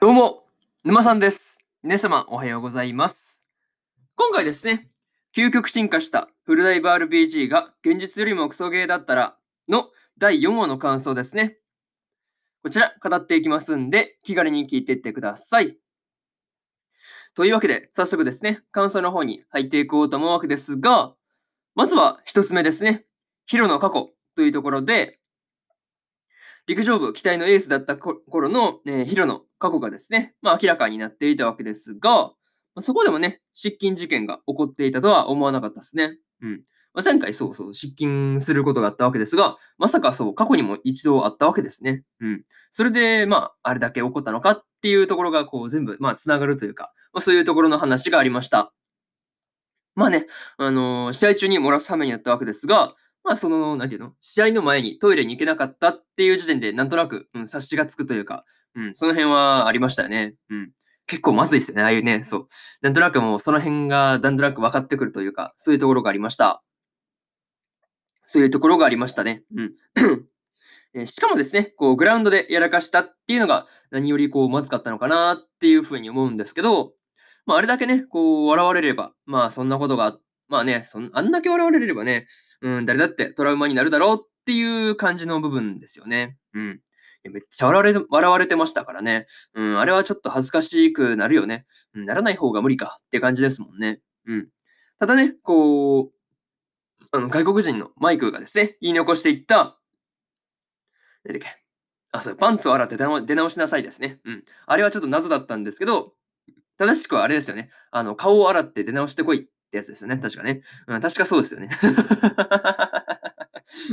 どうも、沼さんです。皆様、おはようございます。今回ですね、究極進化したフルダイブ RPG が現実よりもクソゲーだったらの第4話の感想ですね。こちら、語っていきますんで、気軽に聞いていってください。というわけで、早速ですね、感想の方に入っていこうと思うわけですが、まずは一つ目ですね、ヒロの過去というところで、陸上部期待のエースだった頃の、えーヒロの過去がですね、まあ、明らかになっていたわけですが、ま、そこでもね、失禁事件が起こっていたとは思わなかったですね。うん。まあ、前回そうそう、失禁することがあったわけですが、まさかそう、過去にも一度あったわけですね。うん。それで、まあ、あれだけ起こったのかっていうところが、こう、全部、まあ、つながるというか、まあ、そういうところの話がありました。まあね、あのー試合中に漏らす羽目になったわけですが、まあ、その、なんていうの？試合の前にトイレに行けなかったっていう時点で、なんとなく、うん、察しがつくというか、うん、その辺はありましたよね。うん。結構まずいですよね、ああいうね、そう。なんとなくもうその辺がだんとなく分かってくるというか、そういうところがありました。そういうところがありましたね。うん。えしかもですね、こう、グラウンドでやらかしたっていうのが何よりこう、まずかったのかなっていうふうに思うんですけど、まあ、あれだけね、こう、笑われれば、まあ、そんなことがあっ、まあね、そんあんだけ笑われればね、うん、誰だってトラウマになるだろうっていう感じの部分ですよね。うん。いやめっちゃ笑われ笑われてましたからね。うん、あれはちょっと恥ずかしくなるよね。うん、ならない方が無理かって感じですもんね。うん。ただね、こう、あの外国人のマイクがですね、言い残していった、何だっけあ、そう、パンツを洗って出直出直しなさいですね。うん。あれはちょっと謎だったんですけど、正しくはあれですよね。あの、顔を洗って出直してこいっってやつですよね。確かね。うん、確かそうですよね。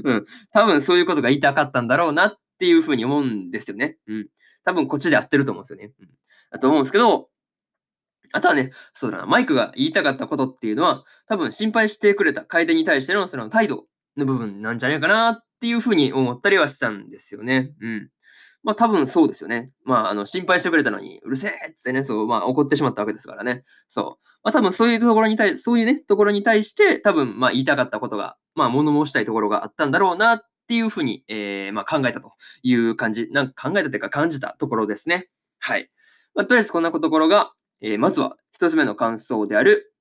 うん。多分そういうことが言いたかったんだろうなっていうふうに思うんですよね。うん。多分こっちで合ってると思うんですよね。うん。だと思うんですけど、あとはね、そうだな、マイクが言いたかったことっていうのは、多分心配してくれた楓に対してのその態度の部分なんじゃないかなっていうふうに思ったりはしたんですよね。うん。まあ多分そうですよね。まああの心配してくれたのにうるせえってね、そう、まあ怒ってしまったわけですからね。そう。まあ多分そういうところに対そういうね、ところに対して多分まあ言いたかったことが、まあ物申したいところがあったんだろうなっていうふうに、えーまあ考えたという感じ、なんか考えたというか感じたところですね。はい。まあとりあえずこんなところが、えーまずは一つ目の感想である、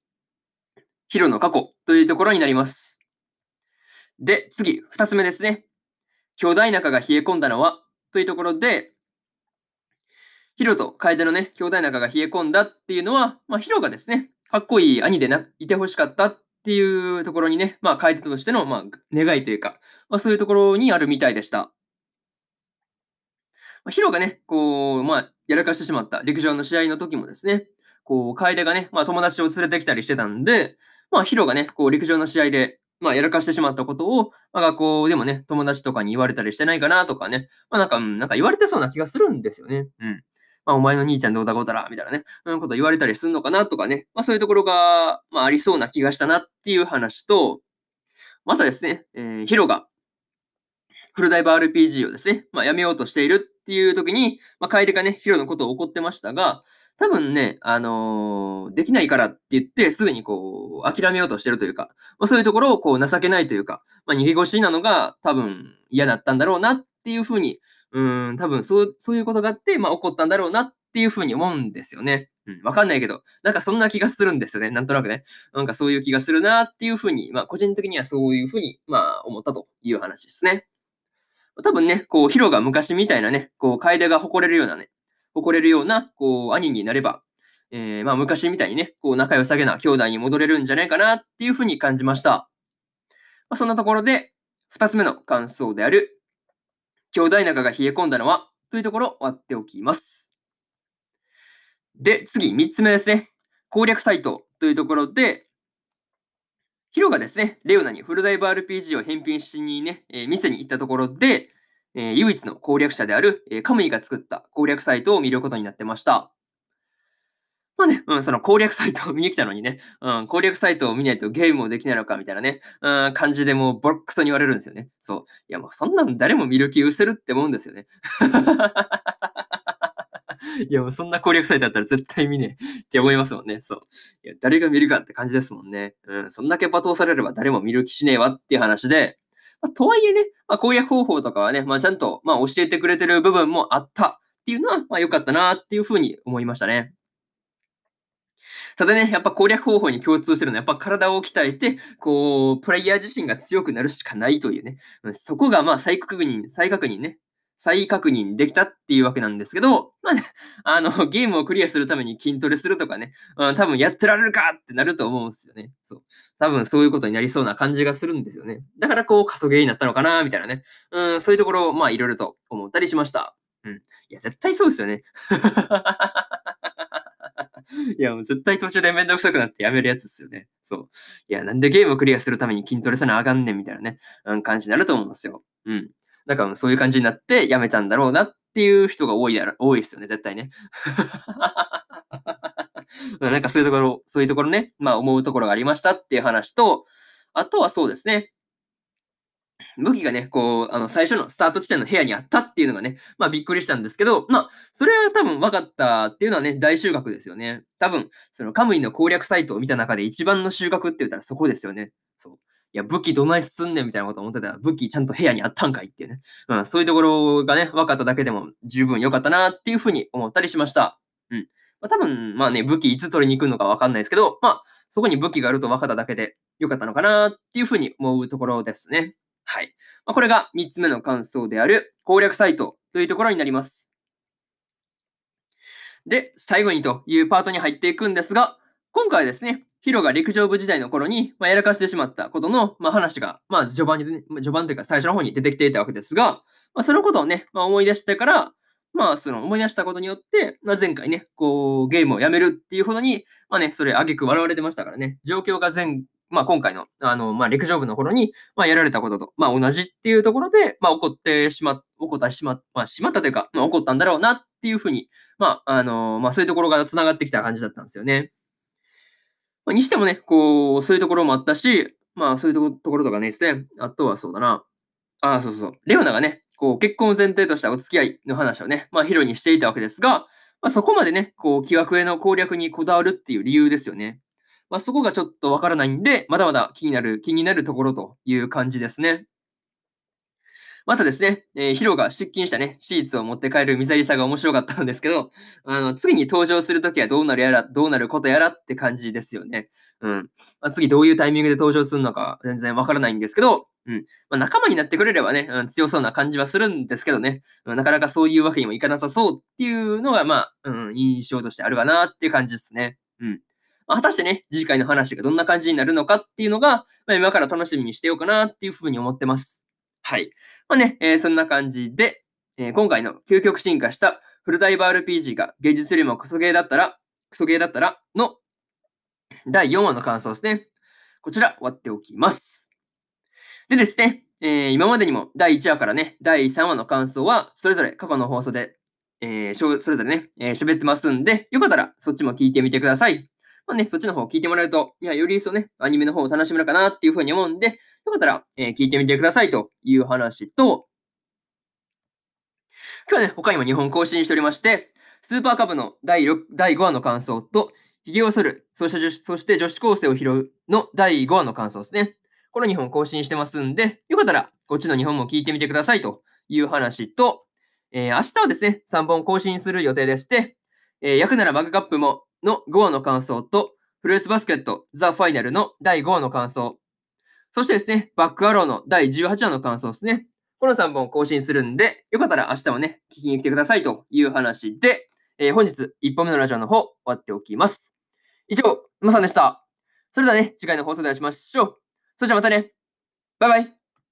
ヒロの過去というところになります。で、次、二つ目ですね。兄弟仲が冷え込んだのはというところで、ヒロと楓のね、兄弟仲が冷え込んだっていうのは、まあ、ヒロがですね、かっこいい兄でないてほしかったっていうところにね、まあ、楓としての、まあ、願いというか、まあ、そういうところにあるみたいでした。まあ、ヒロがね、こう、まあ、やらかしてしまった陸上の試合の時もですね、こう、楓がね、まあ、友達を連れてきたりしてたんで、まあ、ヒロがね、こう、陸上の試合で、まあ、やらかしてしまったことを、まあ、学校でもね、友達とかに言われたりしてないかなとかね、まあ、なんか、うんなんか言われてそうな気がするんですよね。うん。まあ、お前の兄ちゃんどうだこうだら、みたいなね、うん、こと言われたりするのかなとかね、まあ、そういうところが、まあ、ありそうな気がしたなっていう話と、またですね、えーヒロが、フルダイブ RPG をですね、まあ、やめようとしているっていう時に、まあ、楓がね、ヒロのことを怒ってましたが、多分ね、あのーできないからって言って、すぐにこう、諦めようとしてるというか、まあ、そういうところをこう、情けないというか、まあ、逃げ腰なのが多分嫌だったんだろうなっていうふうに、うん、多分そう、そういうことがあって、まあ、怒ったんだろうなっていうふうに思うんですよね。うん、わかんないけど、なんかそんな気がするんですよね。なんとなくね。なんかそういう気がするなっていうふうに、まあ、個人的にはそういうふうに、まあ、思ったという話ですね。多分ね、こう、ヒロが昔みたいなね、こう、楓が誇れるようなね、誇れるような、こう、兄になれば、えーまあ、昔みたいにね、こう、仲良さげな兄弟に戻れるんじゃないかなっていうふうに感じました。まあ、そんなところで、二つ目の感想である、兄弟仲が冷え込んだのは、というところを終わっておきます。で、次、三つ目ですね。攻略サイトというところで、ヒロがですね、レオナにフルダイブ RPG を返品しにね、えー店に行ったところで、えー唯一の攻略者である、えーカムイが作った攻略サイトを見ることになってました。まあね、うん、その攻略サイトを見に来たのにね、うん、攻略サイトを見ないとゲームもできないのかみたいなね、うん、感じでもうボロックソに言われるんですよね。そう。いやもうそんなの誰も見る気失せるって思うんですよね。いやもうそんな攻略サイトだったら絶対見ねえ って思いますもんね。そう。いや、誰が見るかって感じですもんね。うん、そんだけ罵倒されれば誰も見る気しねえわっていう話で、まあ、とはいえね、まあ、攻略方法とかはね、まあ、ちゃんと、まあ、教えてくれてる部分もあったっていうのは、まあ良かったなっていうふうに思いましたね。ただね、やっぱ攻略方法に共通してるのは、やっぱ体を鍛えて、こう、プレイヤー自身が強くなるしかないというね。そこがまあ再確認、再確認ね。再確認できたっていうわけなんですけど、まあね、あの、ゲームをクリアするために筋トレするとかね、うん、多分やってられるかってなると思うんですよね。そう。多分そういうことになりそうな感じがするんですよね。だからこう、加速ゲーになったのかなみたいなね。うん、そういうところを、まあいろいろと思ったりしました。うん。いや、絶対そうですよね。いや、もう絶対途中でめんどくさくなってやめるやつですよね。そう。いや、なんでゲームをクリアするために筋トレせなあかんねんみたいなね、うん、感じになると思うんですよ。うん。だからそういう感じになってやめたんだろうなっていう人が多いやろ、多いですよね、絶対ね。なんかそういうところ、そういうところね、まあ思うところがありましたっていう話と、あとはそうですね。武器がね、こう、あの、最初のスタート地点の部屋にあったっていうのがね、まあびっくりしたんですけど、まあ、それは多分分かったっていうのはね、大収穫ですよね。多分、そのカムイの攻略サイトを見た中で一番の収穫って言ったらそこですよね。いや、武器どない進んねんみたいなこと思ってたら、武器ちゃんと部屋にあったんかいっていうね。うん、そういうところがね、分かっただけでも十分良かったなっていうふうに思ったりしました。うん。まあ、多分、まあね、武器いつ取りに行くのか分かんないですけど、まあ、そこに武器があると分かっただけで良かったのかなっていうふうに思うところですね。はい。まあ、これが3つ目の感想である攻略サイトというところになります。で、最後にというパートに入っていくんですが、今回ですね、ヒロが陸上部時代の頃に、まあ、やらかしてしまったことの、まあ、話が、まあ、序盤に、序盤というか最初の方に出てきていたわけですが、まあ、そのことをね、まあ、思い出してから、まあ、その思い出したことによって、まあ、前回ね、こう、ゲームをやめるっていうほどに、まあね、それ、あげく笑われてましたからね、状況が前まあ、今回の、あの、まあ、陸上部の頃に、まあ、やられたことと、まあ、同じっていうところで、まあ、起こってしま、起こったしま、まあ、しまったというか、まあ、起こったんだろうなっていうふうに、まあ、あの、まあ、そういうところが繋がってきた感じだったんですよね。まあ、にしてもね、こう、そういうところもあったし、まあ、そういうところとかね、ですね、あとはそうだな。ああ、そうそう。レオナがね、こう、結婚を前提としたお付き合いの話をね、まあ、ヒロにしていたわけですが、まあ、そこまでね、こう、疑惑への攻略にこだわるっていう理由ですよね。まあ、そこがちょっとわからないんで、まだまだ気になる、気になるところという感じですね。またですね、えー、ヒロが出勤したね、シーツを持って帰るミザリさが面白かったんですけど、あの、次に登場するときはどうなるやら、どうなることやらって感じですよね。うん。まあ、次どういうタイミングで登場するのか全然わからないんですけど、うん。まあ、仲間になってくれればね、うん、強そうな感じはするんですけどね、うん、なかなかそういうわけにもいかなさそうっていうのが、まあ、うん、印象としてあるかなっていう感じですね。うん。まあ、果たしてね、次回の話がどんな感じになるのかっていうのが、まあ、今から楽しみにしてようかなっていうふうに思ってます。はい。まあね、えー、そんな感じで、えー、今回の究極進化したフルダイバー RPG が現実よりもクソゲーだったら、クソゲーだったらの第4話の感想ですね。こちら終わっておきます。でですね、えー、今までにも第1話からね、第3話の感想はそれぞれ過去の放送で、えー、それぞれね、えー、喋ってますんで、よかったらそっちも聞いてみてください。まあね、そっちの方聞いてもらうと、いや、より一層ね、アニメの方を楽しめるかなっていうふうに思うんで、よかったら、えー、聞いてみてくださいという話と、今日はね、他にも2本更新しておりまして、スーパーカブの第 ,6 第5話の感想と、髭を剃る、そして女子そして女子高生を拾うの第5話の感想ですね。この2本更新してますんで、よかったらこっちの2本も聞いてみてくださいという話と、えー、明日はですね、3本更新する予定でして、えー、焼くならマグカップもの5話の感想と、フルーツバスケットザ・ファイナルの第5話の感想、そしてですね、バックアローの第18話の感想ですね。この3本更新するんで、よかったら明日もね、聞きに来てくださいという話で、えー、本日1本目のラジオの方、終わっておきます。以上、まさんでした。それではね、次回の放送でお会いしましょう。それじゃあまたね。バイバイ。